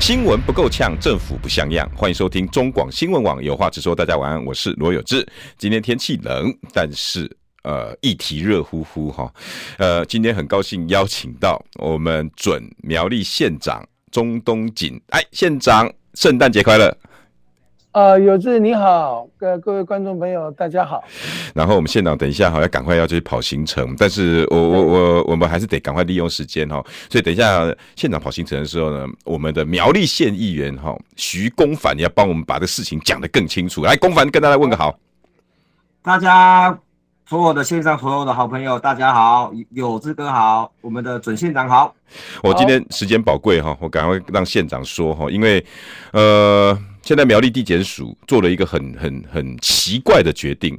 新闻不够呛，政府不像样。欢迎收听中广新闻网有话直说。大家晚安，我是罗有志。今天天气冷，但是呃议题热乎乎哈。呃，今天很高兴邀请到我们准苗栗县长钟东锦。哎，县长，圣诞节快乐！啊、呃，有志你好，各各位观众朋友大家好。然后我们县长等一下哈要赶快要去跑行程，但是我我我我们还是得赶快利用时间哈。所以等一下县长跑行程的时候呢，我们的苗栗县议员哈徐公凡你要帮我们把这事情讲得更清楚。来，公凡跟大家问个好。大家所有的线上所有的好朋友大家好，有志哥好，我们的准县长好。我今天时间宝贵哈，我赶快让县长说哈，因为呃。现在苗栗地检署做了一个很很很奇怪的决定，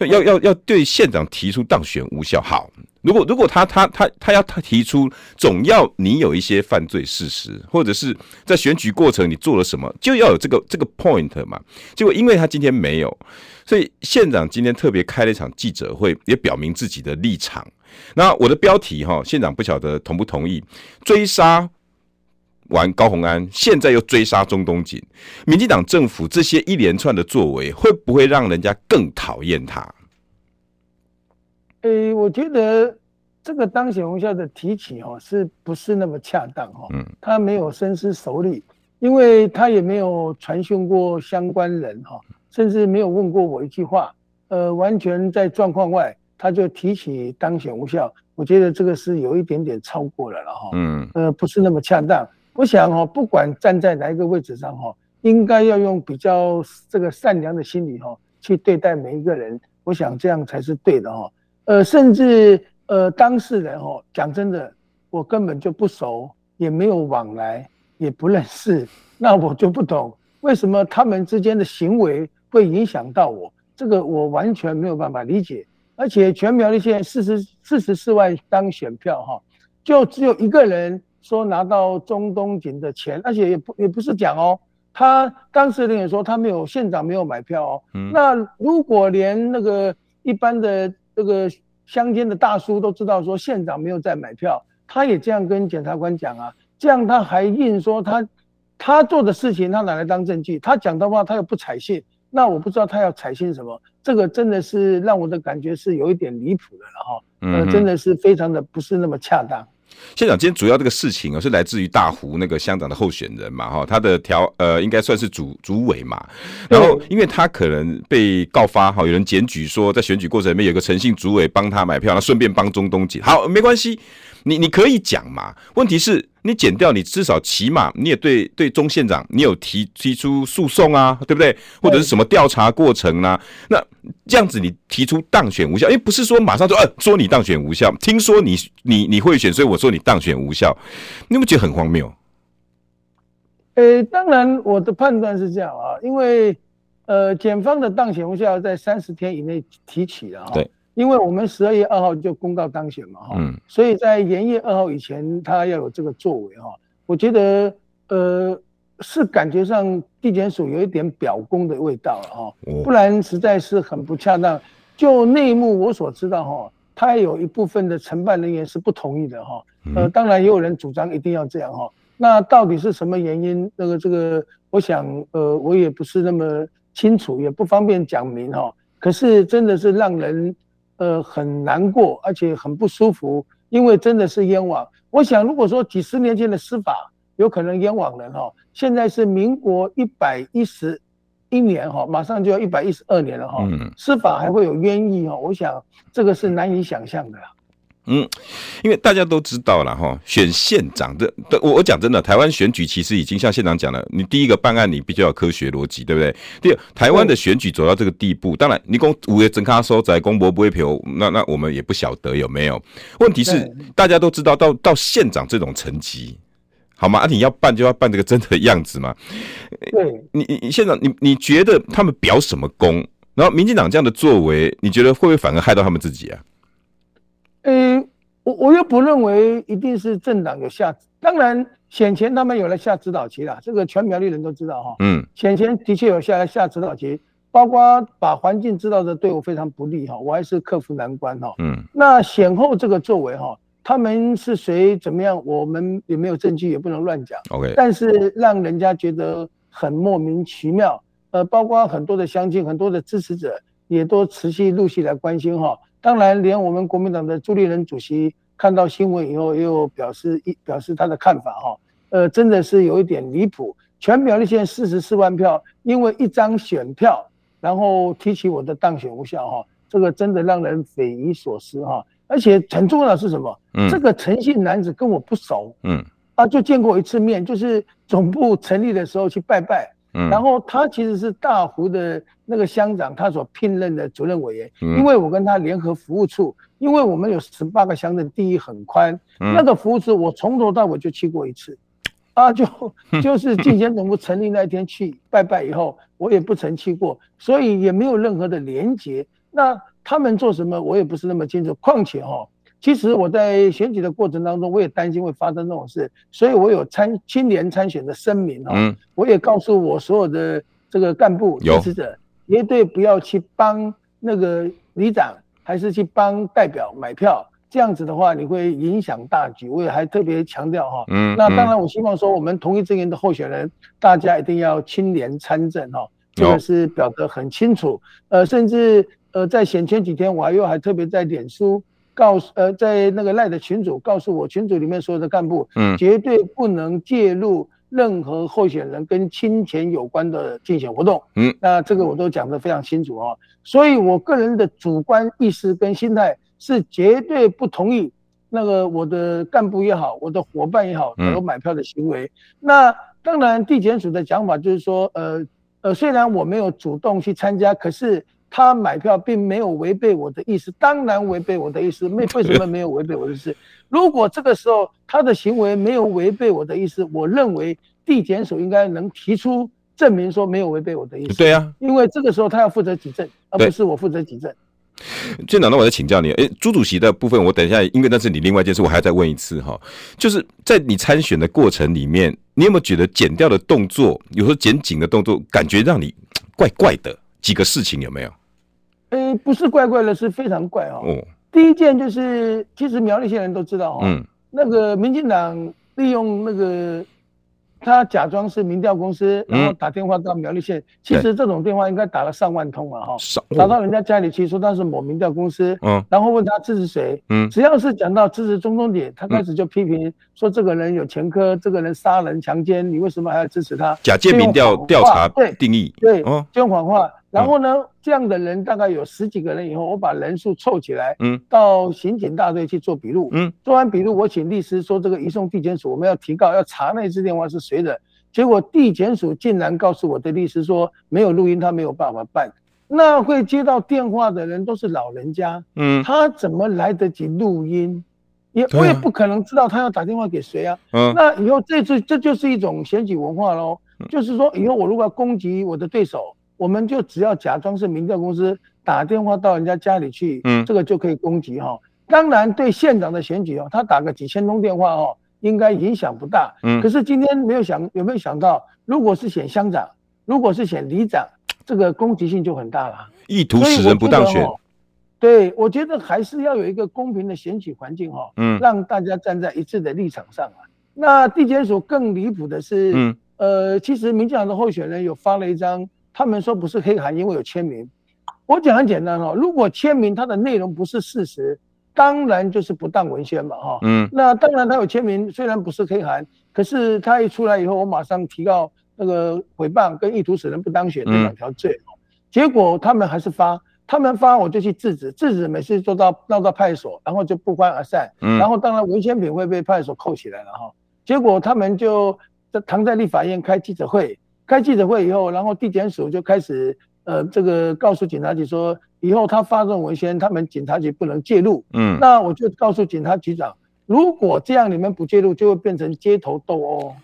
要要要对县长提出当选无效。好，如果如果他他他他要他提出，总要你有一些犯罪事实，或者是在选举过程你做了什么，就要有这个这个 point 嘛。结果因为他今天没有，所以县长今天特别开了一场记者会，也表明自己的立场。那我的标题哈，县长不晓得同不同意追杀。完高虹安，现在又追杀钟东锦，民进党政府这些一连串的作为，会不会让人家更讨厌他？诶、欸，我觉得这个当选无效的提起哦，是不是那么恰当哦？嗯，他没有深思熟虑，因为他也没有传讯过相关人哈，甚至没有问过我一句话，呃，完全在状况外，他就提起当选无效，我觉得这个是有一点点超过了了哈。嗯，呃，不是那么恰当。我想哈，不管站在哪一个位置上哈，应该要用比较这个善良的心理哈去对待每一个人。我想这样才是对的哈。呃，甚至呃当事人哦，讲真的，我根本就不熟，也没有往来，也不认识，那我就不懂为什么他们之间的行为会影响到我。这个我完全没有办法理解。而且全苗栗县四十四十四万张选票哈，就只有一个人。说拿到中东锦的钱，而且也不也不是讲哦，他当事人也说他没有，县长没有买票哦。嗯。那如果连那个一般的这个乡间的大叔都知道说县长没有在买票，他也这样跟检察官讲啊，这样他还硬说他他做的事情他拿来当证据，他讲的话他又不采信，那我不知道他要采信什么，这个真的是让我的感觉是有一点离谱的了哈，呃，真的是非常的不是那么恰当。县长，今天主要这个事情啊，是来自于大湖那个乡长的候选人嘛，哈，他的条呃，应该算是主主委嘛。然后，因为他可能被告发哈，有人检举说，在选举过程里面有个诚信主委帮他买票，那顺便帮中东锦。好，没关系。你你可以讲嘛？问题是，你减掉，你至少起码你也对对钟县长，你有提提出诉讼啊，对不对？或者是什么调查过程啊？那这样子你提出当选无效，因为不是说马上说，呃，说你当选无效，听说你你你会选，所以我说你当选无效，你有没有觉得很荒谬？呃、欸，当然我的判断是这样啊，因为呃，检方的当选无效在三十天以内提起了哈。对。因为我们十二月二号就公告当选嘛，哈、嗯，所以在元月二号以前，他要有这个作为，哈，我觉得，呃，是感觉上地检署有一点表功的味道了，哈，不然实在是很不恰当。就内幕我所知道，哈，他有一部分的承办人员是不同意的，哈，呃，当然也有人主张一定要这样，哈，那到底是什么原因？那个这个，我想，呃，我也不是那么清楚，也不方便讲明，哈，可是真的是让人。呃，很难过，而且很不舒服，因为真的是冤枉。我想，如果说几十年前的司法有可能冤枉人哈，现在是民国一百一十一年哈，马上就要一百一十二年了哈，司法还会有冤狱哈？我想这个是难以想象的。嗯，因为大家都知道了哈，选县长的，我我讲真的，台湾选举其实已经像县长讲了，你第一个办案你必须要有科学逻辑，对不对？第二，台湾的选举走到这个地步，当然你公五月真卡收在公博不会票，那那我们也不晓得有没有。问题是大家都知道，到到县长这种层级，好吗？啊，你要办就要办这个真的样子嘛。对，你你县长，你你觉得他们表什么功？然后民进党这样的作为，你觉得会不会反而害到他们自己啊？呃，我我又不认为一定是政党有下，当然选前他们有了下指导棋了，这个全苗栗人都知道哈。嗯，选前的确有下来下指导棋，包括把环境知道的对我非常不利哈，我还是克服难关哈。嗯，那选后这个作为哈，他们是谁怎么样，我们也没有证据，也不能乱讲。OK，但是让人家觉得很莫名其妙，呃，包括很多的乡亲、很多的支持者也都持续陆续来关心哈。当然，连我们国民党的朱立伦主席看到新闻以后，也有表示一表示他的看法哈。呃，真的是有一点离谱。全苗栗县四十四万票，因为一张选票，然后提起我的当选无效哈，这个真的让人匪夷所思哈。而且很重要的是什么？嗯，这个陈姓男子跟我不熟，嗯，啊，就见过一次面，就是总部成立的时候去拜拜。嗯，然后他其实是大湖的那个乡长，他所聘任的主任委员。嗯，因为我跟他联合服务处，因为我们有十八个乡镇，地域很宽。嗯，那个服务处我从头到尾就去过一次，啊，就 就是进贤总部成立那一天去拜拜以后，我也不曾去过，所以也没有任何的连结。那他们做什么，我也不是那么清楚。况且哈。其实我在选举的过程当中，我也担心会发生这种事，所以我有参青年参选的声明哈，嗯，我也告诉我所有的这个干部支持者，绝对不要去帮那个里长，还是去帮代表买票，这样子的话你会影响大局。我也还特别强调哈，嗯，那当然我希望说我们同一阵营的候选人，大家一定要青年参政哈，这个是表得很清楚，呃，甚至呃在选前几天，我还又还特别在脸书。告诉呃，在那个赖的群组告诉我，群组里面所有的干部，嗯，绝对不能介入任何候选人跟金钱有关的竞选活动，嗯，那这个我都讲得非常清楚啊。所以我个人的主观意识跟心态是绝对不同意那个我的干部也好，我的伙伴也好，有买票的行为。那当然，地检署的讲法就是说，呃呃，虽然我没有主动去参加，可是。他买票并没有违背我的意思，当然违背我的意思。没 为什么没有违背我的意思？如果这个时候他的行为没有违背我的意思，我认为地检署应该能提出证明说没有违背我的意思。对啊，因为这个时候他要负责举证，而不是我负责举证。县长，那我再请教你，哎，朱主席的部分我等一下，因为那是你另外一件事，我还要再问一次哈，就是在你参选的过程里面，你有没有觉得剪掉的动作，有时候剪紧的动作，感觉让你怪怪的？几个事情有没有？诶、欸，不是怪怪的，是非常怪哦。哦，第一件就是，其实苗栗县人都知道哦，嗯，那个民进党利用那个。他假装是民调公司，然后打电话到苗栗县。其实这种电话应该打了上万通了哈，打到人家家里去，说他是某民调公司，嗯，然后问他支持谁，嗯，只要是讲到支持中东点，他开始就批评说这个人有前科，这个人杀人强奸，你为什么还要支持他？假借民调调查对定义对，就用谎话。然后呢，这样的人大概有十几个人以后，我把人数凑起来，嗯，到刑警大队去做笔录，嗯，做完笔录，我请律师说这个移送地检署，我们要提告，要查那支电话是谁的。结果地检署竟然告诉我的律师说没有录音，他没有办法办。那会接到电话的人都是老人家，嗯，他怎么来得及录音？也我也不可能知道他要打电话给谁啊。嗯，那以后这次这就是一种选举文化喽，就是说以后我如果要攻击我的对手。我们就只要假装是民调公司打电话到人家家里去，嗯，这个就可以攻击哈。当然对县长的选举哦，他打个几千通电话哦，应该影响不大。嗯，可是今天没有想有没有想到，如果是选乡长，如果是选里长，这个攻击性就很大了。意图使人不当选。对，我觉得还是要有一个公平的选举环境哈，嗯，让大家站在一致的立场上啊。那地检署更离谱的是，嗯，呃，其实民进党的候选人有发了一张。他们说不是黑函，因为有签名。我讲很简单哦，如果签名它的内容不是事实，当然就是不当文宣嘛，哈。嗯。那当然他有签名，虽然不是黑函，可是他一出来以后，我马上提告那个诽谤跟意图使人不当选这两条罪。嗯。结果他们还是发，他们发我就去制止，制止每次做到闹到派出所，然后就不欢而散。嗯。然后当然文宣品会被派出所扣起来了哈。结果他们就在躺在立法院开记者会。开记者会以后，然后地检署就开始，呃，这个告诉警察局说，以后他发这种文宣，他们警察局不能介入。嗯，那我就告诉警察局长，如果这样你们不介入，就会变成街头斗殴。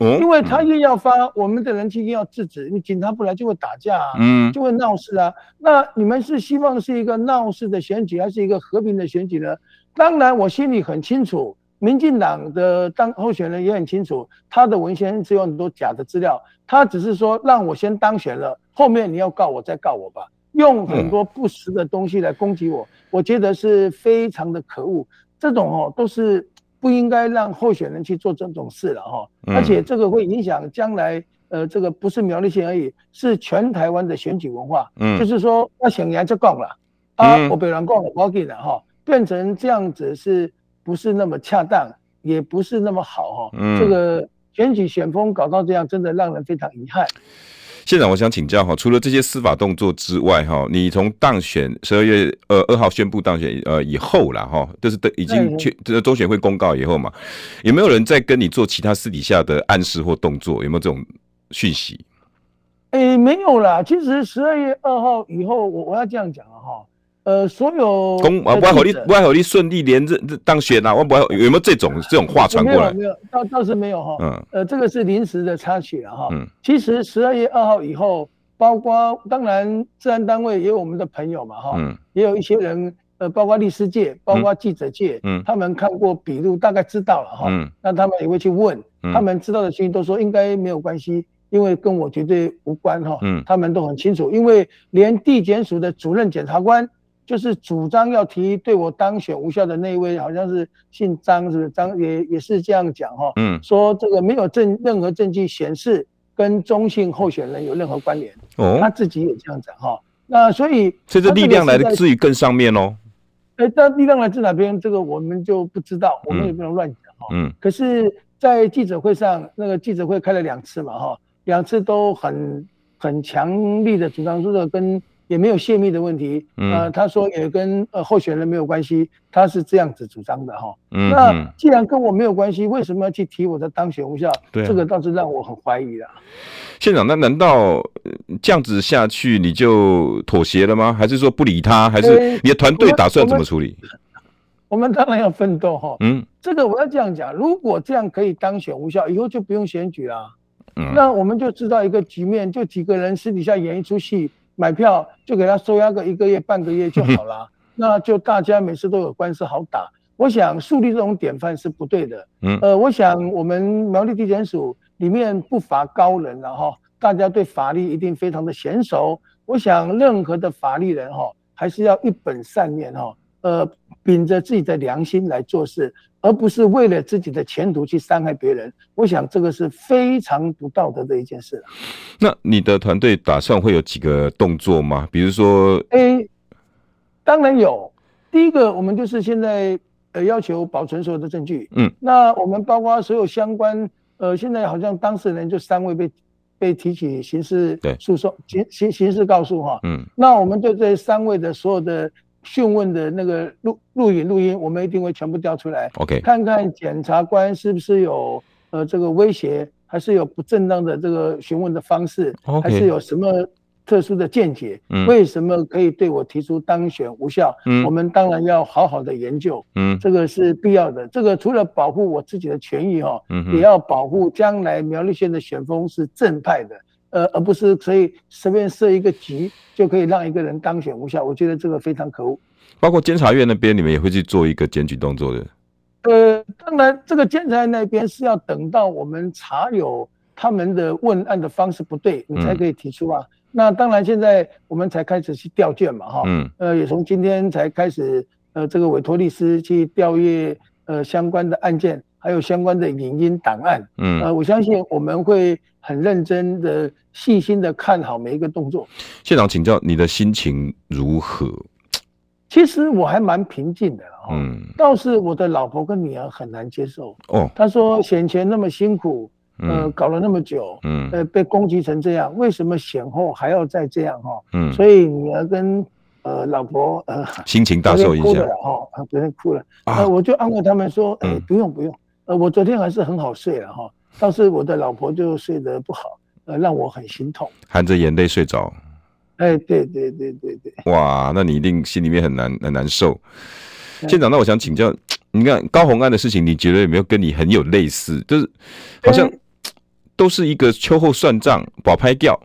嗯，因为他又要发，我们的人气越要制止。你警察不来就会打架啊，嗯，就会闹事啊。那你们是希望是一个闹事的选举，还是一个和平的选举呢？当然，我心里很清楚，民进党的当候选人也很清楚，他的文献是有很多假的资料，他只是说让我先当选了，后面你要告我再告我吧。用很多不实的东西来攻击我，我觉得是非常的可恶。这种哦都是不应该让候选人去做这种事了哈。而且这个会影响将来，呃，这个不是苗栗县而已，是全台湾的选举文化。嗯，就是说我选人就讲了，啊，我被人讲我给了哈，变成这样子是不是那么恰当，也不是那么好哈。嗯，这个选举选风搞到这样，真的让人非常遗憾。县长，我想请教哈，除了这些司法动作之外哈，你从当选十二月呃二号宣布当选呃以后了哈，就是都已经确这个中选会公告以后嘛，有没有人在跟你做其他私底下的暗示或动作？有没有这种讯息？诶、欸，没有啦。其实十二月二号以后，我我要这样讲啊哈。呃，所有公啊，不好你不好你顺利连任当选啊，我不有没有这种这种话传过来？没有，没有，倒倒是没有哈。嗯，呃，这个是临时的插曲了哈。嗯，其实十二月二号以后，包括当然治安单位也有我们的朋友嘛哈，嗯，也有一些人，呃，包括律师界，包括记者界，嗯，他们看过笔录，大概知道了哈。嗯，那他们也会去问，他们知道的讯息都说应该没有关系，因为跟我绝对无关哈。嗯，他们都很清楚，因为连地检署的主任检察官。就是主张要提对我当选无效的那一位，好像是姓张，是不是？张也也是这样讲哈，嗯，说这个没有证任何证据显示跟中性候选人有任何关联，哦，他自己也这样讲哈。那所以，所以这力量来自于更上面哦。哎，那力量来自哪边？这个我们就不知道，我们也不能乱讲哈。嗯。可是，在记者会上，那个记者会开了两次嘛哈，两次都很很强力的主张说这个跟。也没有泄密的问题，呃，他说也跟呃候选人没有关系，他是这样子主张的哈。嗯，那既然跟我没有关系，为什么要去提我的当选无效？对，这个倒是让我很怀疑了。县长，那难道这样子下去你就妥协了吗？还是说不理他？还是你的团队打算怎么处理？我们当然要奋斗哈。嗯，这个我要这样讲，如果这样可以当选无效，以后就不用选举了。嗯，那我们就知道一个局面，就几个人私底下演一出戏。买票就给他收押个一个月半个月就好了，那就大家每次都有官司好打。我想树立这种典范是不对的。嗯，呃，我想我们苗栗地检署里面不乏高人，然后大家对法律一定非常的娴熟。我想任何的法律人哈，还是要一本善念哈，呃，秉着自己的良心来做事。而不是为了自己的前途去伤害别人，我想这个是非常不道德的一件事。那你的团队打算会有几个动作吗？比如说，，A，，当然有。第一个，我们就是现在呃要求保存所有的证据。嗯，那我们包括所有相关呃，现在好像当事人就三位被被提起刑事诉讼，刑刑刑事告诉哈。嗯，那我们对这三位的所有的。讯问的那个录录影录音，我们一定会全部调出来。OK，看看检察官是不是有呃这个威胁，还是有不正当的这个询问的方式.还是有什么特殊的见解？嗯，为什么可以对我提出当选无效？嗯，我们当然要好好的研究。嗯，这个是必要的。这个除了保护我自己的权益哈，嗯，也要保护将来苗栗县的选风是正派的。呃，而不是可以随便设一个局就可以让一个人当选无效，我觉得这个非常可恶。包括监察院那边，你们也会去做一个检举动作的。呃，当然，这个监察院那边是要等到我们查有他们的问案的方式不对，你才可以提出啊。嗯、那当然，现在我们才开始去调卷嘛，哈。嗯。呃，也从今天才开始，呃，这个委托律师去调阅呃相关的案件，还有相关的影音档案。嗯。呃，我相信我们会。很认真的、细心的看好每一个动作。县长，请教你的心情如何？其实我还蛮平静的哦。嗯。倒是我的老婆跟女儿很难接受。哦。她说选前那么辛苦，呃，搞了那么久，嗯，呃，被攻击成这样，为什么选后还要再这样哈？嗯。所以女儿跟呃老婆呃心情大受影响哈，昨天哭了。啊。呃，我就安慰他们说，哎，不用不用，呃，我昨天还是很好睡了哈。倒是我的老婆就睡得不好，呃，让我很心痛，含着眼泪睡着。哎，对对对对对。哇，那你一定心里面很难很难受。县长，那我想请教，你看高虹安的事情，你觉得有没有跟你很有类似？就是好像 都是一个秋后算账、保拍掉。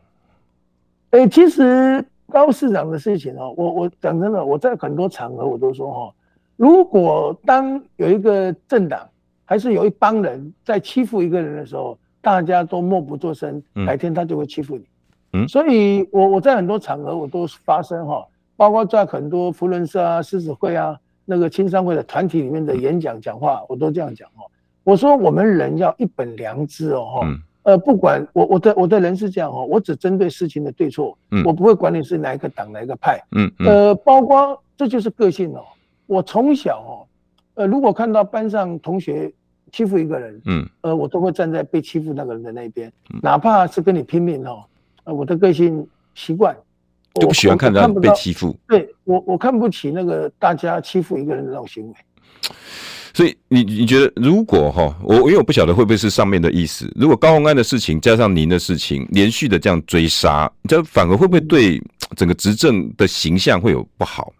哎、欸，其实高市长的事情哦，我我讲真的，我在很多场合我都说哈，如果当有一个政党还是有一帮人在欺负一个人的时候，大家都默不作声，改天他就会欺负你。嗯，所以我我在很多场合我都发声哈，包括在很多福伦社啊、狮子会啊。那个青商会的团体里面的演讲讲话，我都这样讲哦。我说我们人要一本良知哦，哈，呃，不管我我的我的人是这样哦，我只针对事情的对错，我不会管你是哪一个党哪一个派，嗯，呃，包括这就是个性哦。我从小哦，呃，如果看到班上同学欺负一个人，嗯，呃，我都会站在被欺负那个人的那边，哪怕是跟你拼命哦，呃，我的个性习惯。就不喜欢看到被欺负，对我我看不起那个大家欺负一个人的那种行为。所以你你觉得如果哈，我因为我不晓得会不会是上面的意思，如果高洪安的事情加上您的事情，连续的这样追杀，这反而会不会对整个执政的形象会有不好？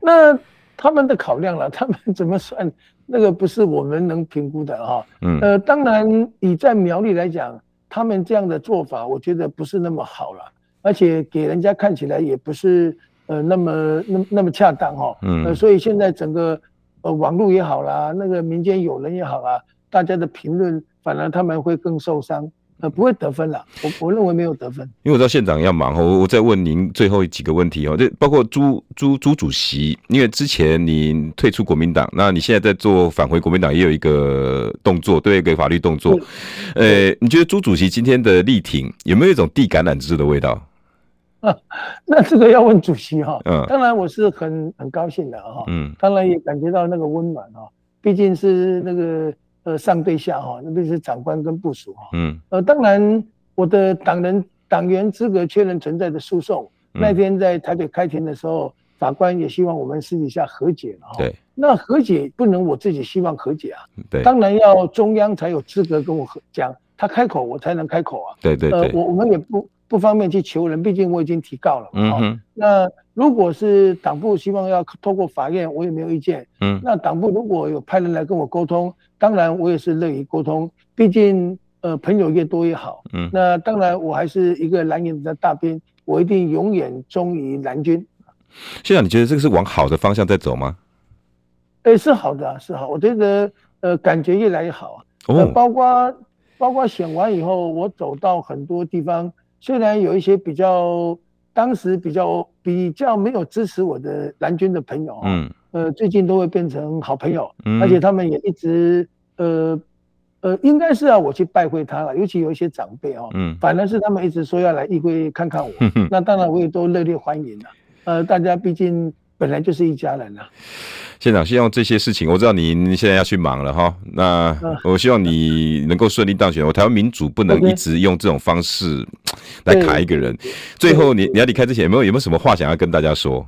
那他们的考量了，他们怎么算？那个不是我们能评估的哈。嗯，呃，当然以在苗栗来讲，他们这样的做法，我觉得不是那么好了。而且给人家看起来也不是呃那么那那么恰当哈，嗯，呃，所以现在整个呃网络也好啦，那个民间友人也好啦，大家的评论反而他们会更受伤，呃，不会得分了，我我认为没有得分。因为我知道县长要忙哦，我我再问您最后几个问题哦，这包括朱朱朱主席，因为之前你退出国民党，那你现在在做返回国民党也有一个动作，对一个法律动作，呃，你觉得朱主席今天的力挺有没有一种递橄榄枝的味道？啊，那这个要问主席哈。嗯，当然我是很很高兴的哈。嗯，当然也感觉到那个温暖哈。毕竟是那个呃上对下哈，那边是长官跟部署哈。嗯，呃，当然我的党人党员资格确认存在的诉讼，那天在台北开庭的时候，法官也希望我们私底下和解了哈。对，那和解不能我自己希望和解啊。对，当然要中央才有资格跟我和讲，他开口我才能开口啊。对对对，呃，我我们也不。不方便去求人，毕竟我已经提告了。嗯哼，那如果是党部希望要透过法院，我也没有意见。嗯，那党部如果有派人来跟我沟通，当然我也是乐于沟通。毕竟呃，朋友越多越好。嗯，那当然我还是一个蓝营的大兵，我一定永远忠于蓝军。县长，你觉得这个是往好的方向在走吗？哎、欸，是好的、啊，是好。我觉得呃，感觉越来越好啊。哦。呃、包括包括选完以后，我走到很多地方。虽然有一些比较当时比较比较没有支持我的蓝军的朋友，嗯，呃，最近都会变成好朋友，嗯，而且他们也一直，呃，呃，应该是要我去拜会他了，尤其有一些长辈哦，嗯，反而是他们一直说要来议会看看我，那当然我也都热烈欢迎了，呃，大家毕竟本来就是一家人啊。县长，希望这些事情，我知道您现在要去忙了哈。那我希望你能够顺利当选。我台湾民主不能一直用这种方式来卡一个人。最后你，你你要离开之前，有没有有没有什么话想要跟大家说？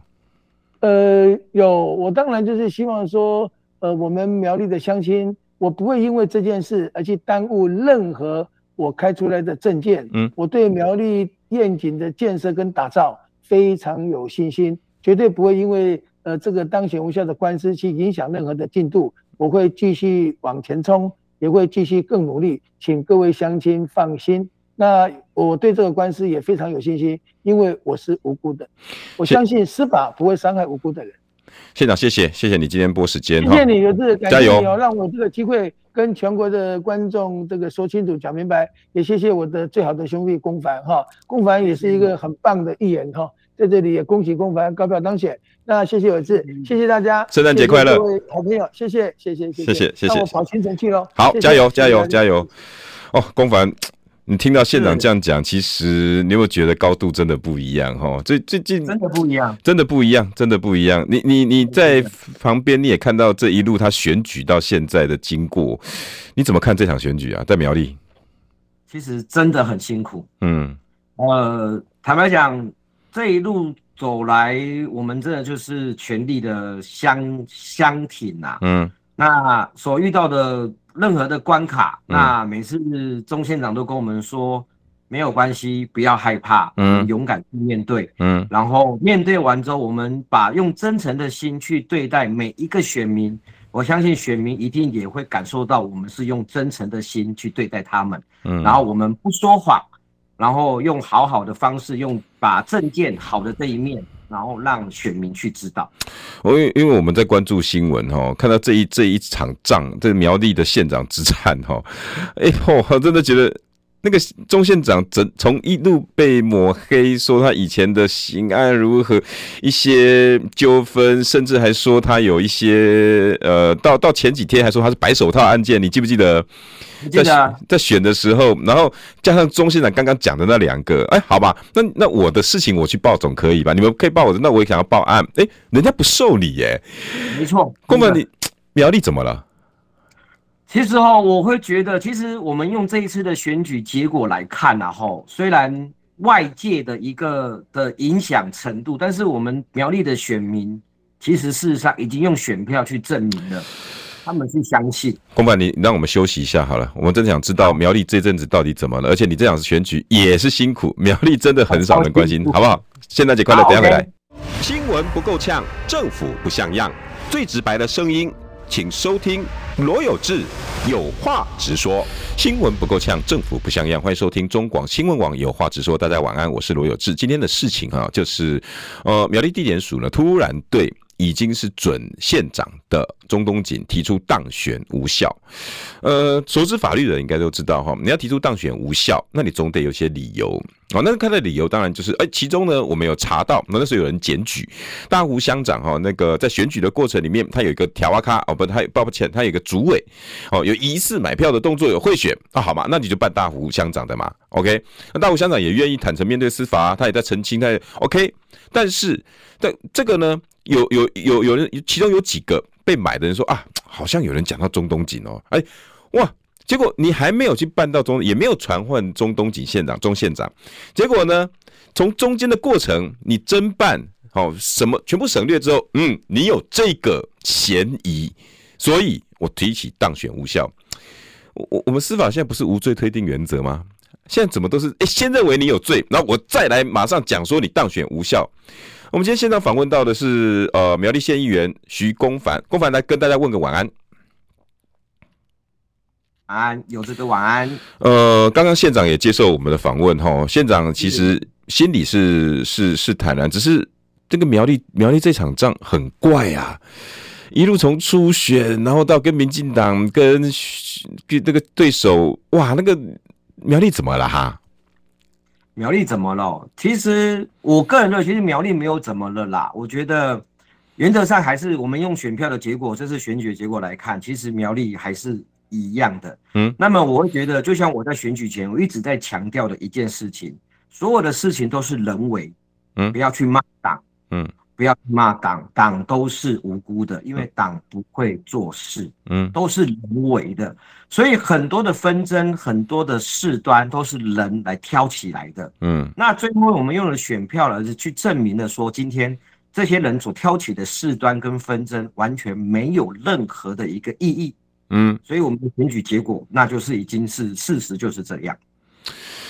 呃，有，我当然就是希望说，呃，我们苗栗的乡亲，我不会因为这件事而去耽误任何我开出来的证件。嗯，我对苗栗愿景的建设跟打造非常有信心，绝对不会因为。呃，这个当选无效的官司去影响任何的进度，我会继续往前冲，也会继续更努力，请各位乡亲放心。那我对这个官司也非常有信心，因为我是无辜的，我相信司法不会伤害无辜的人。县长，谢谢，谢谢你今天拨时间，谢谢你有这个感谢你哦，让我这个机会跟全国的观众这个说清楚、讲明白，也谢谢我的最好的兄弟龚凡哈，龚凡也是一个很棒的艺人哈。在这里也恭喜龚凡高票当选，那谢谢有志，谢谢大家，圣诞节快乐，各位好朋友，谢谢谢谢谢谢谢谢，我跑行程去喽，好，加油加油加油，哦，公帆，你听到县长这样讲，其实你有没有觉得高度真的不一样哈？最最近真的不一样，真的不一样，真的不一样。你你你在旁边你也看到这一路他选举到现在的经过，你怎么看这场选举啊？在苗栗，其实真的很辛苦，嗯，呃，坦白讲。这一路走来，我们真的就是全力的相相挺呐。嗯，那所遇到的任何的关卡，嗯、那每次钟县长都跟我们说，没有关系，不要害怕，嗯，勇敢去面对，嗯，然后面对完之后，我们把用真诚的心去对待每一个选民，我相信选民一定也会感受到我们是用真诚的心去对待他们，嗯，然后我们不说谎，然后用好好的方式，用把证件好的这一面，然后让选民去知道。我因因为我们在关注新闻哈，看到这一这一场仗，这苗栗的县长之战哈，哎嚯，我真的觉得。那个钟县长整从一路被抹黑，说他以前的刑案如何一些纠纷，甚至还说他有一些呃，到到前几天还说他是白手套案件，你记不记得？记得、啊、在选的时候，然后加上钟县长刚刚讲的那两个，哎，好吧，那那我的事情我去报总可以吧？你们可以报我的，那我也想要报案，哎，人家不受理耶。没错，公文你苗栗怎么了？其实哈，我会觉得，其实我们用这一次的选举结果来看啊，哈，虽然外界的一个的影响程度，但是我们苗栗的选民，其实事实上已经用选票去证明了，他们是相信。公办，你让我们休息一下好了，我们真的想知道苗栗这阵子到底怎么了，而且你这场选举也是辛苦，苗栗真的很少人关心，好不好？圣诞节快乐，等下回来。新闻不够呛，政府不像样，最直白的声音。请收听罗有志有话直说，新闻不够呛，政府不像样。欢迎收听中广新闻网有话直说，大家晚安，我是罗有志。今天的事情哈，就是呃苗栗地检署呢突然对。已经是准县长的中东锦提出当选无效，呃，熟知法律的人应该都知道哈，你要提出当选无效，那你总得有些理由哦。那看的理由当然就是，哎，其中呢，我们有查到，那时候有人检举大湖乡长哈，那个在选举的过程里面，他有一个条啊卡哦，不，他抱歉，他有一个主委哦，有疑似买票的动作，有贿选啊，好嘛，那你就办大湖乡长的嘛，OK，那大湖乡长也愿意坦诚面对司法，他也在澄清，他也 OK，但是但这个呢？有有有有人，其中有几个被买的人说啊，好像有人讲到中东锦哦，哎哇，结果你还没有去办到中，也没有传唤中东锦县长、中县长，结果呢，从中间的过程你侦办好什么全部省略之后，嗯，你有这个嫌疑，所以我提起当选无效。我我我们司法现在不是无罪推定原则吗？现在怎么都是哎，先认为你有罪，然后我再来马上讲说你当选无效。我们今天现场访问到的是呃苗栗县议员徐公凡，公凡来跟大家问个晚安。晚安，有这个晚安。呃，刚刚县长也接受我们的访问哈，县长其实心里是是是坦然，只是这个苗栗苗栗这场仗很怪啊，一路从初选，然后到跟民进党跟跟那个对手，哇，那个苗栗怎么了哈？苗栗怎么了？其实我个人认为，其实苗栗没有怎么了啦。我觉得原则上还是我们用选票的结果，这次选举结果来看，其实苗栗还是一样的。嗯，那么我会觉得，就像我在选举前我一直在强调的一件事情，所有的事情都是人为，嗯，不要去骂党，嗯。不要骂党，党都是无辜的，因为党不会做事，嗯，都是人为的，所以很多的纷争，很多的事端都是人来挑起来的，嗯，那最后我们用了选票来去证明了说，今天这些人所挑起的事端跟纷争完全没有任何的一个意义，嗯，所以我们的选举结果那就是已经是事实就是这样，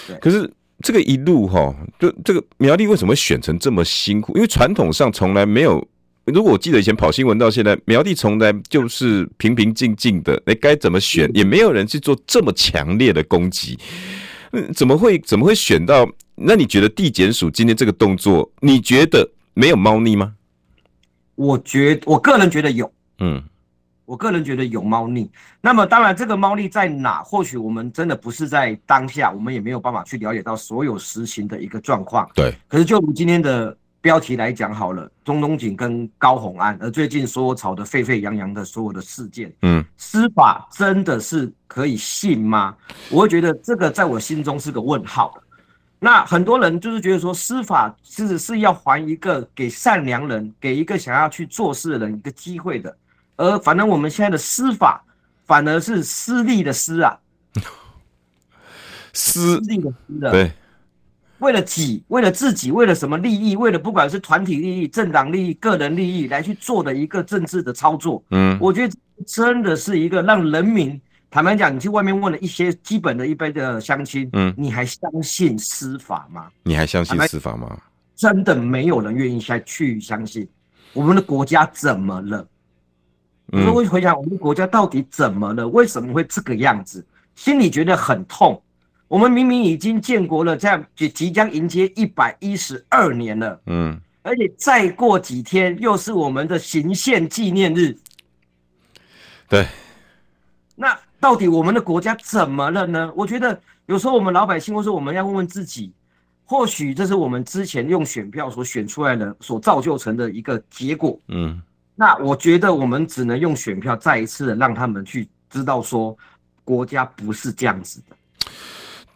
对，可是。这个一路哈，就这个苗栗为什么选成这么辛苦？因为传统上从来没有。如果我记得以前跑新闻到现在，苗栗从来就是平平静静的。哎，该怎么选也没有人去做这么强烈的攻击。嗯，怎么会怎么会选到？那你觉得地检署今天这个动作，你觉得没有猫腻吗？我觉我个人觉得有。嗯。我个人觉得有猫腻，那么当然这个猫腻在哪？或许我们真的不是在当下，我们也没有办法去了解到所有实情的一个状况。对。可是就如今天的标题来讲好了，中东锦跟高红安，而最近所有吵得沸沸扬扬的所有的事件，嗯，司法真的是可以信吗？我会觉得这个在我心中是个问号。那很多人就是觉得说，司法是是要还一个给善良人，给一个想要去做事的人一个机会的。而反正我们现在的司法，反而是私利的私啊，私利的私的，对，为了己，为了自己，为了什么利益？为了不管是团体利益、政党利益、个人利益来去做的一个政治的操作。嗯，我觉得真的是一个让人民坦白讲，你去外面问了一些基本的一般的乡亲，嗯，你还相信司法吗？你还相信司法吗？真的没有人愿意再去相信，我们的国家怎么了？有时候会回想我们的国家到底怎么了？为什么会这个样子？心里觉得很痛。我们明明已经建国了，这样就即将迎接一百一十二年了。嗯，而且再过几天又是我们的行宪纪念日。对。那到底我们的国家怎么了呢？我觉得有时候我们老百姓，或是我们要问问自己。或许这是我们之前用选票所选出来的，所造就成的一个结果。嗯，那我觉得我们只能用选票再一次的让他们去知道说，国家不是这样子的。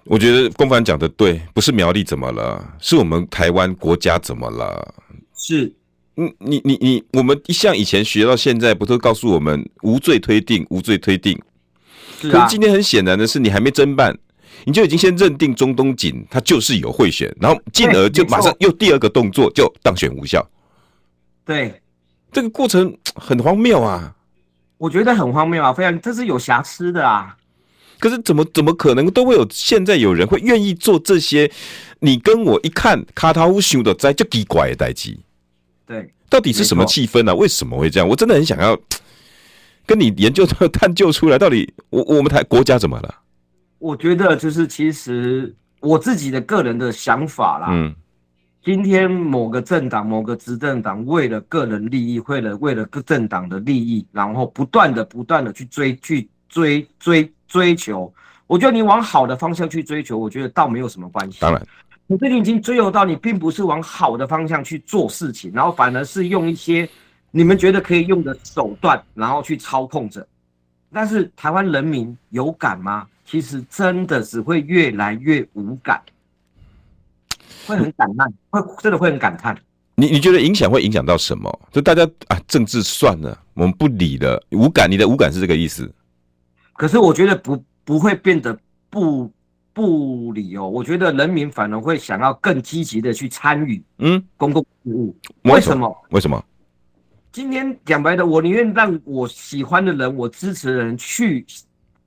我觉得公凡讲的对，不是苗栗怎么了，是我们台湾国家怎么了？是，嗯，你你你，我们一向以前学到现在，不都告诉我们无罪推定，无罪推定？是啊。可是今天很显然的是，你还没侦办。你就已经先认定中东锦他就是有贿选，然后进而就马上又第二个动作就当选无效。对，这个过程 很荒谬啊！我觉得很荒谬啊，非常这是有瑕疵的啊。可是怎么怎么可能都会有现在有人会愿意做这些？你跟我一看卡塔乌修的灾就奇怪的代志。对，到底是什么气氛呢？为什么会这样？我真的很想要 跟你研究探究出来，到底我我们台国家怎么了？我觉得就是，其实我自己的个人的想法啦。嗯，今天某个政党、某个执政党为了个人利益，为了为了各政党的利益，然后不断的、不断的去追、去追、追、追求。我觉得你往好的方向去追求，我觉得倒没有什么关系。当然，你最近已经追求到你并不是往好的方向去做事情，然后反而是用一些你们觉得可以用的手段，然后去操控着。但是台湾人民有感吗？其实真的只会越来越无感，会很感叹，会真的会很感叹。你你觉得影响会影响到什么？就大家啊，政治算了，我们不理了。无感，你的无感是这个意思？可是我觉得不不会变得不不理哦。我觉得人民反而会想要更积极的去参与嗯公共事务。为什么？为什么？今天讲白的，我宁愿让我喜欢的人，我支持的人去。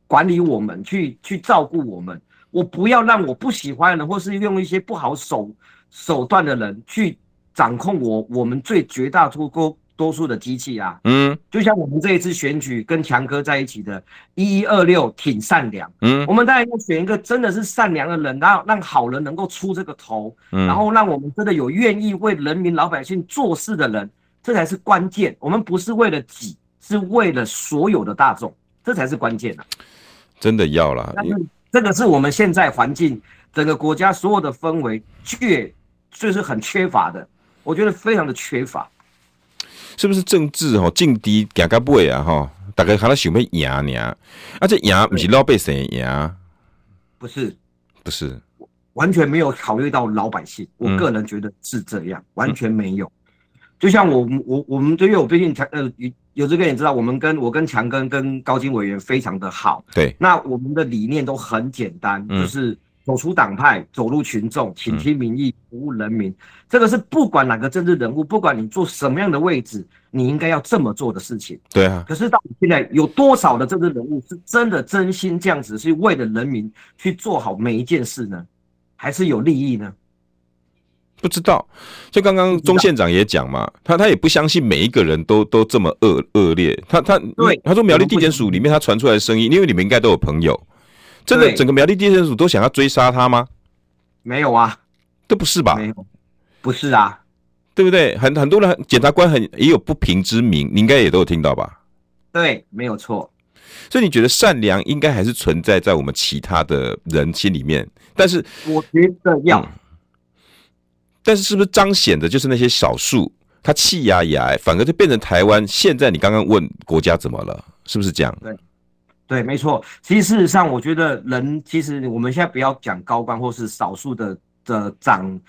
管理我们，去去照顾我们，我不要让我不喜欢的人，或是用一些不好手手段的人去掌控我，我们最绝大多多数的机器啊，嗯，就像我们这一次选举跟强哥在一起的一一二六挺善良，嗯，我们当然要选一个真的是善良的人，然后让好人能够出这个头，嗯，然后让我们真的有愿意为人民老百姓做事的人，这才是关键。我们不是为了己，是为了所有的大众，这才是关键啊。真的要了，这个是我们现在环境整个国家所有的氛围缺，就是很缺乏的。我觉得非常的缺乏，是不是政治吼？政敌行到尾啊哈，大家还在想要赢呢，而且赢不是老百姓赢，不是不是，完全没有考虑到老百姓。我个人觉得是这样，嗯、完全没有。就像我我我们因为我最近才呃。有这个你知道，我们跟我跟强根跟高金委员非常的好。对，那我们的理念都很简单，嗯、就是走出党派，走入群众，倾听民意，服务人民。嗯、这个是不管哪个政治人物，不管你做什么样的位置，你应该要这么做的事情。对啊。可是到现在，有多少的政治人物是真的真心这样子，是为了人民去做好每一件事呢？还是有利益呢？不知道，就刚刚钟县长也讲嘛，他他也不相信每一个人都都这么恶恶劣。他他对他说苗栗地检署里面他传出来的声音，因为你们应该都有朋友，真的整个苗栗地检署都想要追杀他吗？没有啊，都不是吧？没有，不是啊，对不对？很很多人检察官很也有不平之名，你应该也都有听到吧？对，没有错。所以你觉得善良应该还是存在在我们其他的人心里面，但是我觉得要。嗯但是是不是彰显的就是那些少数，他气压压，反而就变成台湾现在你刚刚问国家怎么了，是不是这样？对，对，没错。其实事实上，我觉得人其实我们现在不要讲高官或是少数的的掌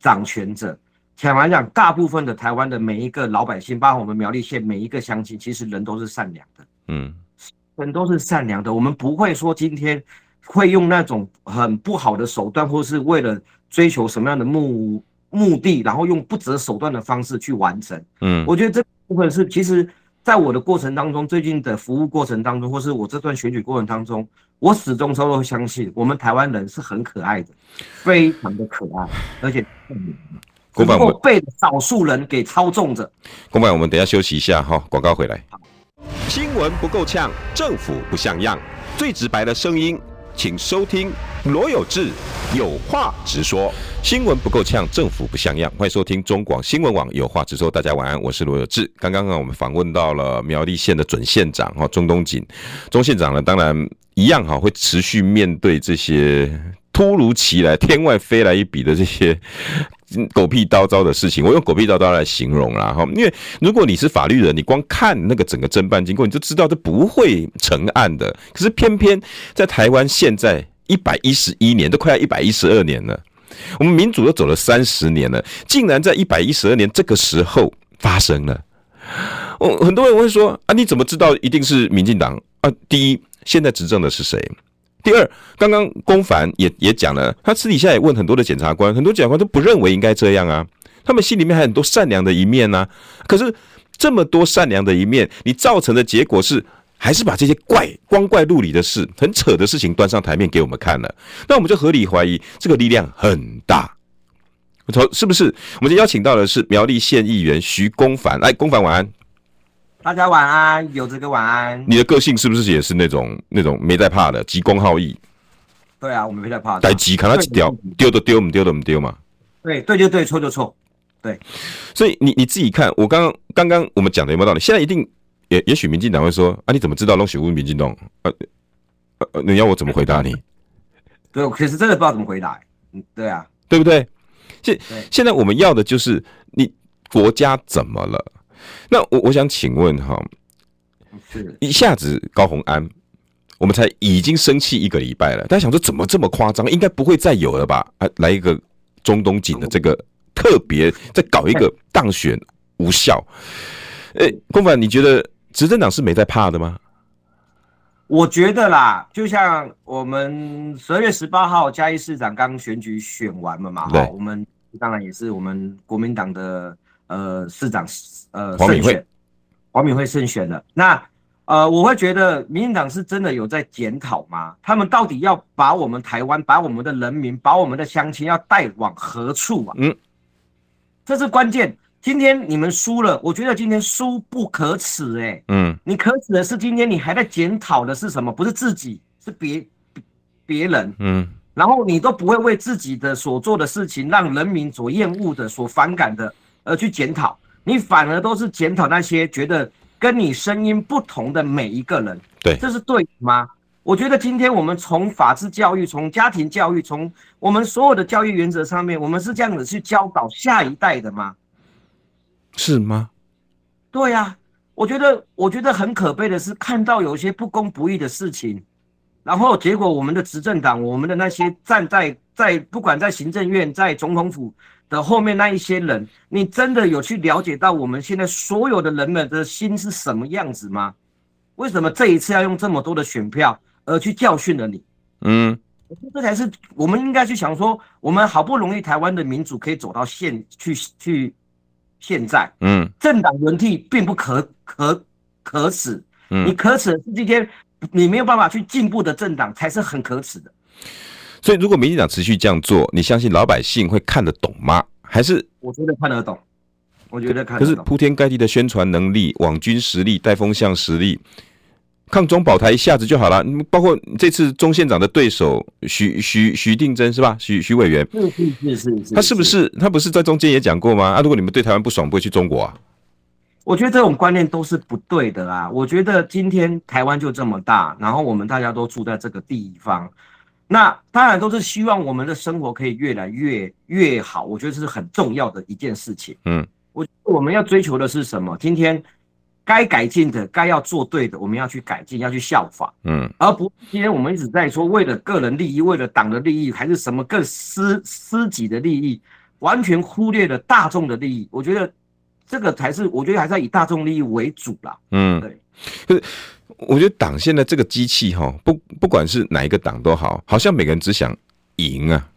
掌权者，坦白讲，大部分的台湾的每一个老百姓，包括我们苗栗县每一个乡亲，其实人都是善良的。嗯，人都是善良的，我们不会说今天会用那种很不好的手段，或是为了追求什么样的目。目的，然后用不择手段的方式去完成。嗯，我觉得这部分是，其实在我的过程当中，最近的服务过程当中，或是我这段选举过程当中，我始终都会相信，我们台湾人是很可爱的，非常的可爱，而且不被少数人给操纵着。公办，我们等一下休息一下哈，广告回来。新闻不够呛，政府不像样，最直白的声音，请收听罗有志有话直说。新闻不够呛，政府不像样，欢迎收听中广新闻网有话直说。大家晚安，我是罗有志。刚刚，我们访问到了苗栗县的准县长哈，钟东锦。钟县长呢，当然一样哈，会持续面对这些突如其来、天外飞来一笔的这些。狗屁叨叨的事情，我用狗屁叨叨来形容啦哈，因为如果你是法律人，你光看那个整个侦办经过，你就知道这不会成案的。可是偏偏在台湾现在一百一十一年，都快要一百一十二年了，我们民主都走了三十年了，竟然在一百一十二年这个时候发生了。我很多人会说啊，你怎么知道一定是民进党啊？第一，现在执政的是谁？第二，刚刚龚凡也也讲了，他私底下也问很多的检察官，很多检察官都不认为应该这样啊，他们心里面还很多善良的一面呢、可是这么多善良的一面，你造成的结果是，还是把这些怪光怪陆离的事、很扯的事情端上台面给我们看了，那我们就合理怀疑这个力量很大。从是不是？我们今天邀请到的是苗栗县议员徐公凡，来，公凡晚安。大家晚安，有这个晚安。你的个性是不是也是那种那种没在怕的，急公好义？对啊，我们没在怕。逮急看他丢，丢的丢，我们丢的我们丢嘛。对对就对，错就错。对，所以你你自己看，我刚刚刚刚我们讲的有没有道理？现在一定也也许民进党会说啊，你怎么知道东西问民进党？呃呃，你要我怎么回答你？对，我其实真的不知道怎么回答。嗯，对啊，对不对？现现在我们要的就是你国家怎么了？那我我想请问哈，一下子高虹安，我们才已经生气一个礼拜了，大家想说怎么这么夸张？应该不会再有了吧？啊，来一个中东锦的这个特别，再搞一个当选无效。哎，公凡，你觉得执政党是没在怕的吗？我觉得啦，就像我们十二月十八号嘉义市长刚选举选完了嘛，哈，我们当然也是我们国民党的。呃，市长，呃，黄敏惠，黄敏惠胜选了。那，呃，我会觉得民进党是真的有在检讨吗？他们到底要把我们台湾，把我们的人民，把我们的乡亲要带往何处啊？嗯，这是关键。今天你们输了，我觉得今天输不可耻，欸，嗯，你可耻的是今天你还在检讨的是什么？不是自己，是别别人，嗯，然后你都不会为自己的所做的事情，让人民所厌恶的、所反感的。而去检讨，你反而都是检讨那些觉得跟你声音不同的每一个人。对，这是对吗？我觉得今天我们从法治教育、从家庭教育、从我们所有的教育原则上面，我们是这样子去教导下一代的吗？是吗？对呀，我觉得，我觉得很可悲的是，看到有一些不公不义的事情，然后结果我们的执政党，我们的那些站在在不管在行政院、在总统府。的后面那一些人，你真的有去了解到我们现在所有的人们的心是什么样子吗？为什么这一次要用这么多的选票而去教训了你？嗯，这才是我们应该去想说，我们好不容易台湾的民主可以走到现去去现在，嗯，政党轮替并不可可可耻，嗯，你可耻是今天你没有办法去进步的政党才是很可耻的。所以，如果民进党持续这样做，你相信老百姓会看得懂吗？还是我觉得看得懂，我觉得看得懂。可是铺天盖地的宣传能力、网军实力、带风向实力，抗中保台一下子就好了。包括这次中县长的对手徐徐徐定真是吧？徐徐委员是是是是，是，他是不是他不是在中间也讲过吗？啊，如果你们对台湾不爽，不会去中国啊？我觉得这种观念都是不对的啦。我觉得今天台湾就这么大，然后我们大家都住在这个地方。那当然都是希望我们的生活可以越来越越好，我觉得这是很重要的一件事情。嗯，我我们要追求的是什么？今天该改进的、该要做对的，我们要去改进，要去效仿。嗯，而不今天我们一直在说为了个人利益、为了党的利益，还是什么更私私己的利益，完全忽略了大众的利益。我觉得这个才是，我觉得还是要以大众利益为主啦。嗯，对。我觉得党现在这个机器哈，不不管是哪一个党都好，好像每个人只想赢啊，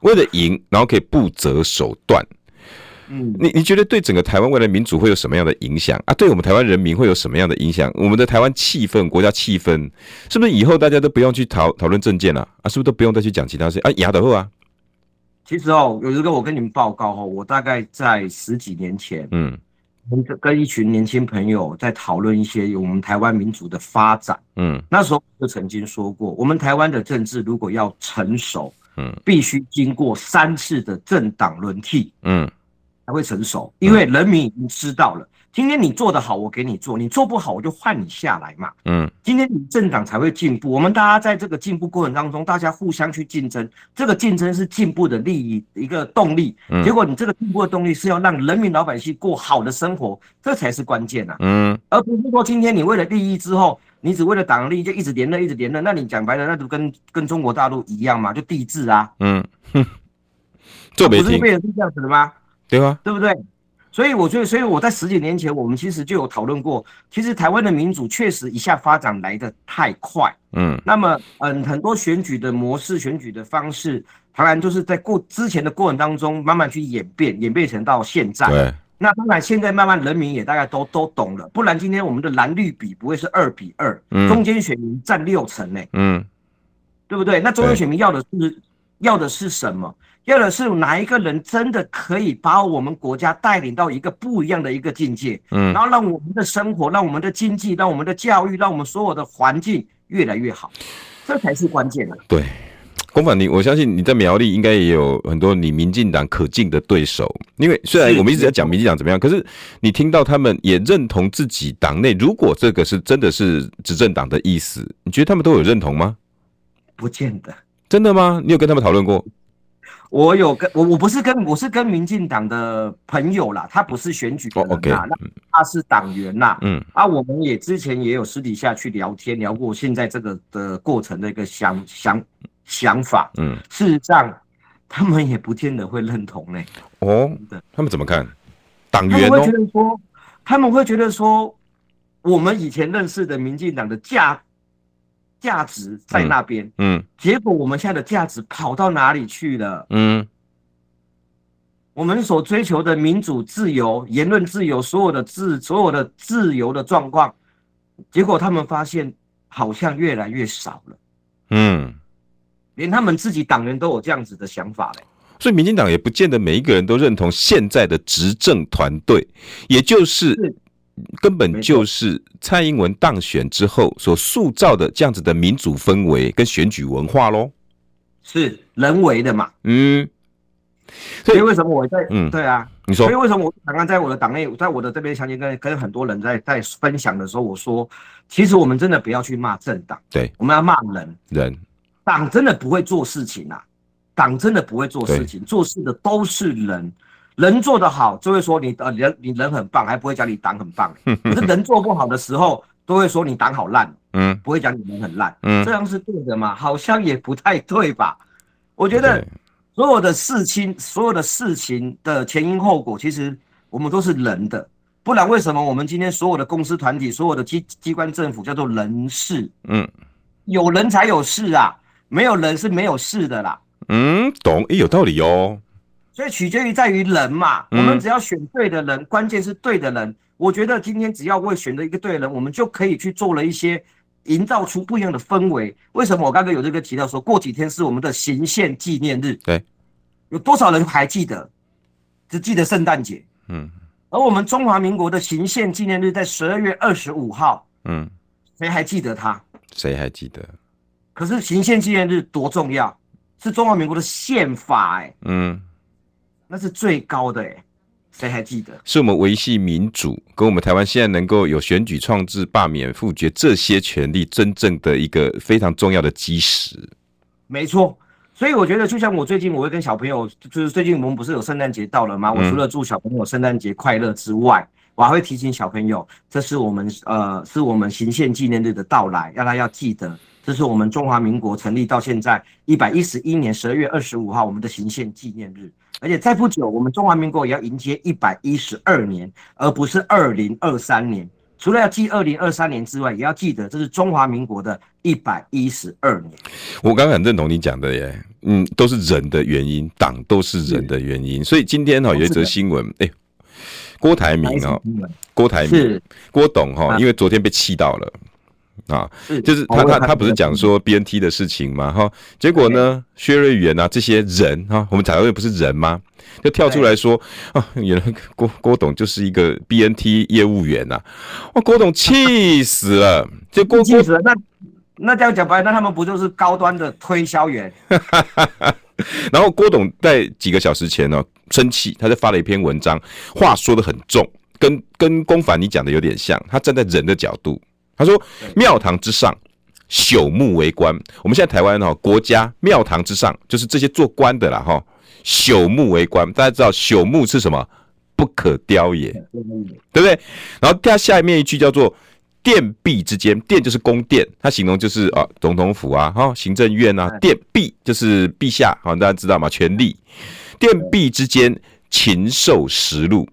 为了赢，然后可以不择手段。嗯，你你觉得对整个台湾未来民主会有什么样的影响啊？对我们台湾人民会有什么样的影响？我们的台湾气氛、国家气氛，是不是以后大家都不用去讨讨论政见了啊？是不是都不用再去讲其他事啊？亚德后啊，其实哦，有一个我跟你们报告哦，我大概在十几年前，嗯。跟一群年轻朋友在讨论一些我们台湾民主的发展。嗯，那时候就曾经说过，我们台湾的政治如果要成熟，嗯，必须经过三次的政党轮替，嗯，才会成熟，因为人民已经知道了。今天你做得好，我给你做；你做不好，我就换你下来嘛。嗯，今天你政党才会进步。我们大家在这个进步过程当中，大家互相去竞争，这个竞争是进步的利益一个动力。嗯，结果你这个进步的动力是要让人民老百姓过好的生活，这才是关键呐。嗯，而不是说今天你为了利益之后，你只为了党利益就一直连任，一直连任，那你讲白了，那就跟跟中国大陆一样嘛，就帝制啊。嗯，哼，这不是变成是这样子的吗？对啊？对不对？所以我觉得，所以我在十几年前，我们其实就有讨论过。其实台湾的民主确实一下发展来的太快，嗯。那么，嗯，很多选举的模式、选举的方式，当然就是在过之前的过程当中慢慢去演变，演变成到现在。对。那当然，现在慢慢人民也大概都都懂了。不然今天我们的蓝绿比不会是二比二，嗯，中间选民占六成呢，嗯，对不对？那中间选民要的是要的是什么？要的是哪一个人真的可以把我们国家带领到一个不一样的一个境界，嗯，然后让我们的生活、让我们的经济、让我们的教育、让我们所有的环境越来越好，这才是关键的。对，公帆，你我相信你在苗栗应该也有很多你民进党可敬的对手，因为虽然我们一直在讲民进党怎么样，可是你听到他们也认同自己党内，如果这个是真的是执政党的意思，你觉得他们都有认同吗？不见得。真的吗？你有跟他们讨论过？我有跟我我不是跟我是跟民进党的朋友啦，他不是选举的人啦，那他是党员啦，嗯啊，我们也之前也有私底下去聊天聊过现在这个的过程的一个想想想法，嗯，事实上他们也不见得会认同呢。哦，他们怎么看？党员哦，他们会觉得说，他们会觉得说，我们以前认识的民进党的价。价值在那边，嗯，结果我们现在的价值跑到哪里去了？嗯，我们所追求的民主、自由、言论自由，所有的自所有的自由的状况，结果他们发现好像越来越少了。嗯，连他们自己党人都有这样子的想法嘞。所以，民进党也不见得每一个人都认同现在的执政团队，也就是。是根本就是蔡英文当选之后所塑造的这样子的民主氛围跟选举文化喽，是人为的嘛？嗯，所以为什么我在嗯。对啊，你说，所以为什么我刚刚在我的党内，在我的这边相信跟跟很多人在在分享的时候，我说，其实我们真的不要去骂政党，对，我们要骂人，人。党真的不会做事情啊，党真的不会做事情，做事的都是人。人做得好，就会说你呃人你人很棒，还不会讲你党很棒。可是人做不好的时候，都会说你党好烂，嗯，不会讲你人很烂，嗯，这样是对的吗？好像也不太对吧？我觉得所有的事情，所有的事情的前因后果，其实我们都是人的，不然为什么我们今天所有的公司团体，所有的机机关政府叫做人事？嗯，有人才有事啊，没有人是没有事的啦。嗯，懂，诶，有道理哦。所以取决于在于人嘛，我们只要选对的人，关键是对的人。我觉得今天只要为选择一个对的人，我们就可以去做了一些营造出不一样的氛围。为什么我刚刚有这个提到说过几天是我们的行宪纪念日？对，有多少人还记得？只记得圣诞节。嗯，而我们中华民国的行宪纪念日在十二月二十五号。嗯，谁还记得他？谁还记得？可是行宪纪念日多重要，是中华民国的宪法哎、欸。嗯。那是最高的哎、欸，谁还记得？是我们维系民主，跟我们台湾现在能够有选举、创制、罢免、复决这些权利，真正的一个非常重要的基石。没错，所以我觉得，就像我最近我会跟小朋友，就是最近我们不是有圣诞节到了吗？我除了祝小朋友圣诞节快乐之外，嗯、我还会提醒小朋友，这是我们呃，是我们行宪纪念日的到来，让他要记得，这是我们中华民国成立到现在一百一十一年十二月二十五号，我们的行宪纪念日。而且再不久，我们中华民国也要迎接一百一十二年，而不是二零二三年。除了要记二零二三年之外，也要记得这是中华民国的一百一十二年。我刚刚很认同你讲的耶，嗯，都是人的原因，党都是人的原因。所以今天哈有一则新闻，哎、欸，郭台铭哦，郭台铭，郭董哈，因为昨天被气到了。啊，就是他他他不是讲说 BNT 的事情嘛？哈，结果呢，薛瑞元啊这些人哈，我们台湾又不是人吗？就跳出来说啊，原来郭郭董就是一个 BNT 业务员呐、啊，哇，郭董气死了，就郭气死了。那那这样讲白，那他们不就是高端的推销员？然后郭董在几个小时前呢、哦，生气，他就发了一篇文章，话说的很重，跟跟龚凡你讲的有点像。他站在人的角度，他说庙堂之上，朽木为官。我们现在台湾哈、哦，国家庙堂之上就是这些做官的啦哈、哦，朽木为官。大家知道朽木是什么？不可雕也，对不对？然后他下面一句叫做。殿壁之间，殿就是宫殿，它形容就是啊，总统府啊，哈，行政院啊，殿壁就是陛下，好，大家知道吗？权力，殿壁之间，禽兽食禄，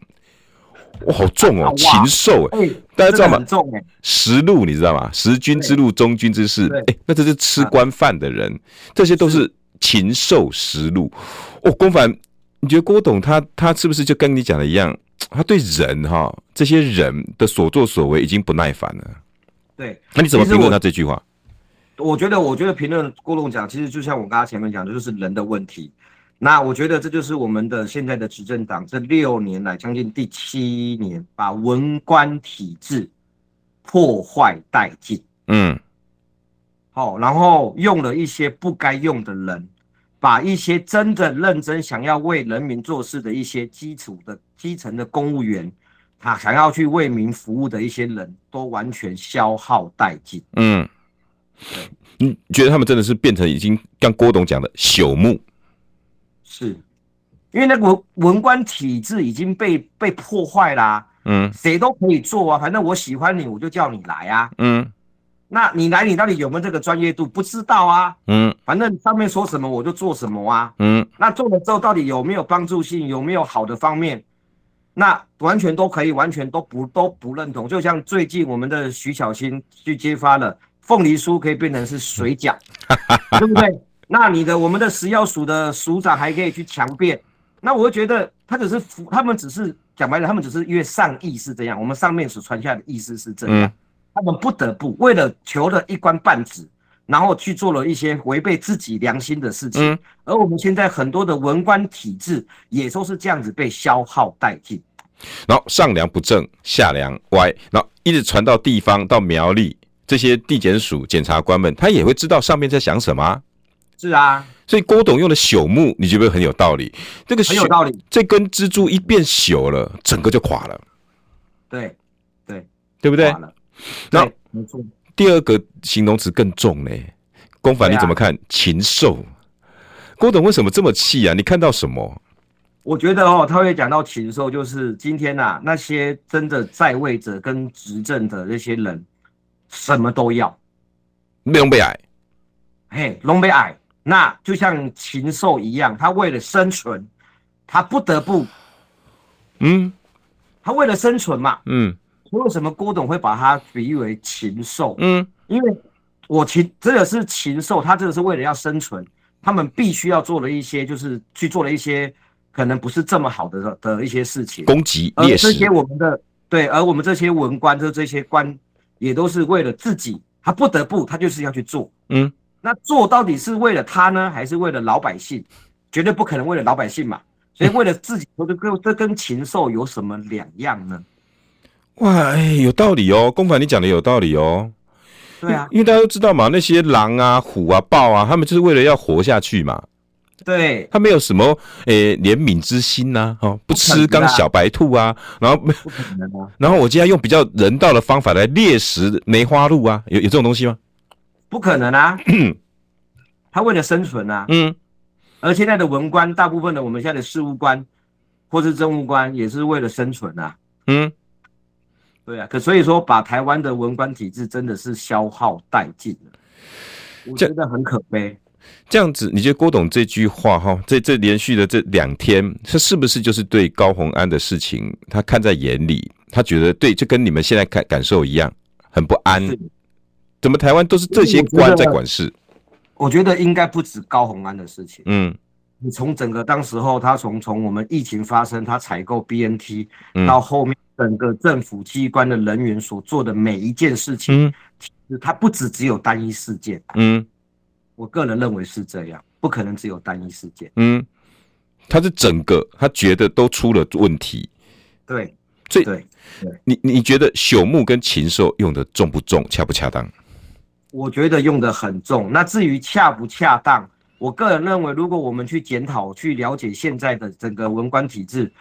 哇，好重哦，禽兽哎，大家知道吗？食禄你知道吗？食君之禄，忠君之事，哎，那这是吃官饭的人，这些都是禽兽食禄。哦，公凡，你觉得郭董他他是不是就跟你讲的一样？他对人哈，这些人的所作所为已经不耐烦了。对，那你怎么评论他这句话？我觉得，我觉得评论郭董讲，其实就像我刚刚前面讲的，就是人的问题。那我觉得这就是我们的现在的执政党这六年来将近第七年，把文官体制破坏殆尽。嗯，好，然后用了一些不该用的人。把一些真的认真想要为人民做事的一些基础的基层的公务员，他想要去为民服务的一些人都完全消耗殆尽。嗯，对，你觉得他们真的是变成已经像郭董讲的朽木？是，因为那个文文官体制已经被被破坏啦、啊。嗯，谁都可以做啊，反正我喜欢你，我就叫你来啊。嗯。那你来，你到底有没有这个专业度？不知道啊。嗯，反正上面说什么我就做什么啊。嗯，那做了之后到底有没有帮助性？有没有好的方面？那完全都可以，完全都不都不认同。就像最近我们的徐小新去揭发了凤梨酥可以变成是水饺，对不对？那你的我们的食药署的署长还可以去强辩。那我会觉得他只是服，他们只是讲白了，他们只是因为上意是这样，我们上面所传下的意思是这样。嗯他们不得不为了求了一官半职，然后去做了一些违背自己良心的事情。嗯，而我们现在很多的文官体制也都是这样子被消耗殆尽。然后上梁不正下梁歪，然后一直传到地方到苗栗，这些地检署检察官们他也会知道上面在想什么。是啊，所以郭董用的朽木，你觉不觉得很有道理？这个很有道理，这根支柱一变朽了，整个就垮了。对，对，对不对？那没错，第二个形容词更重呢。公凡你怎么看？禽兽，郭董为什么这么气啊？你看到什么？我觉得哦，他会讲到禽兽，就是今天呐、啊，那些真的在位者跟执政的那些人，什么都要，龙被矮，嘿，龙被矮，那就像禽兽一样，他为了生存，他不得不，嗯，他为了生存嘛，嗯。为什么郭董会把它比喻为禽兽？嗯，因为我禽真的是禽兽，他真的是为了要生存，他们必须要做的一些，就是去做了一些可能不是这么好的的一些事情，攻击猎食。而这些我们的对，而我们这些文官，就这些官也都是为了自己，他不得不，他就是要去做。嗯，那做到底是为了他呢，还是为了老百姓？绝对不可能为了老百姓嘛。所以为了自己，这跟 这跟禽兽有什么两样呢？哇，哎，有道理哦，公凡，你讲的有道理哦。对啊，因为大家都知道嘛，那些狼啊、虎啊、豹啊，他们就是为了要活下去嘛。对，他没有什么诶怜悯之心呐，哦，不吃刚小白兔啊，然后不可能啊，然后我今天用比较人道的方法来猎食梅花鹿啊，有有这种东西吗？不可能啊，他为了生存啊，嗯，而现在的文官，大部分的我们现在的事务官或是政务官，也是为了生存啊，嗯。对啊，可所以说，把台湾的文官体制真的是消耗殆尽了，我觉得很可悲。这样子，你觉得郭董这句话哈，这这连续的这两天，他是不是就是对高鸿安的事情，他看在眼里，他觉得对，就跟你们现在感感受一样，很不安。怎么台湾都是这些官在管事？我觉得应该不止高虹安的事情。嗯，你从整个当时候，他从从我们疫情发生，他采购 BNT 到后面。整个政府机关的人员所做的每一件事情，其实他不止只有单一事件。嗯，我个人认为是这样，不可能只有单一事件。嗯，他是整个他觉得都出了问题。对，所以对，你你觉得朽木跟禽兽用的重不重，恰不恰当？我觉得用的很重。那至于恰不恰当，我个人认为，如果我们去检讨、去了解现在的整个文官体制，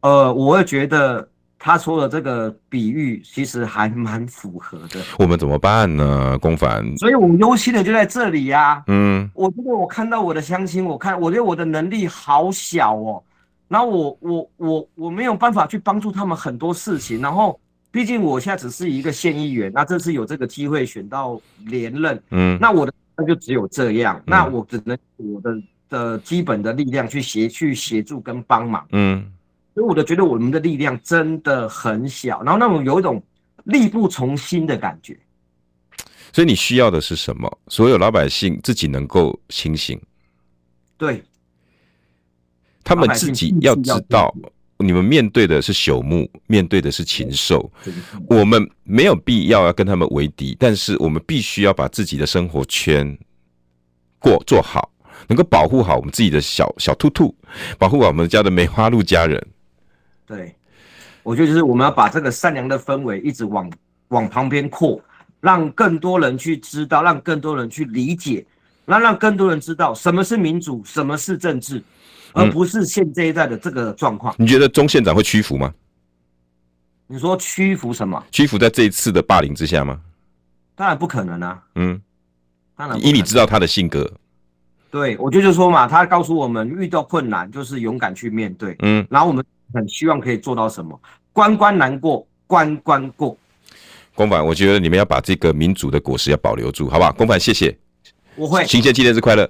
呃，我会觉得。他说的这个比喻其实还蛮符合的。我们怎么办呢，公凡？所以我们忧心的就在这里呀、啊。嗯，我觉得我看到我的乡亲，我看我觉得我的能力好小哦。然后我我我我没有办法去帮助他们很多事情。然后毕竟我现在只是一个县议员，那这次有这个机会选到连任，嗯，那我的那就只有这样，嗯、那我只能我的的基本的力量去协去协助跟帮忙，嗯。所以我就觉得我们的力量真的很小，然后那种有一种力不从心的感觉。所以你需要的是什么？所有老百姓自己能够清醒。对，他们自己要知道，你们面对的是朽木，面对的是禽兽。我们没有必要要跟他们为敌，但是我们必须要把自己的生活圈过做好，能够保护好我们自己的小小兔兔，保护好我们家的梅花鹿家人。对，我觉得就是我们要把这个善良的氛围一直往往旁边扩，让更多人去知道，让更多人去理解，那让更多人知道什么是民主，什么是政治，而不是现这一代的这个状况。你觉得钟县长会屈服吗？你说屈服什么？屈服在这一次的霸凌之下吗？当然不可能啊。嗯，当然。以你知道他的性格，对，我就是说嘛，他告诉我们，遇到困难就是勇敢去面对。嗯，然后我们。很希望可以做到什么？关关难过，关关过。公版，我觉得你们要把这个民主的果实要保留住，好不好？公版，谢谢。我会。行宪纪念日快乐。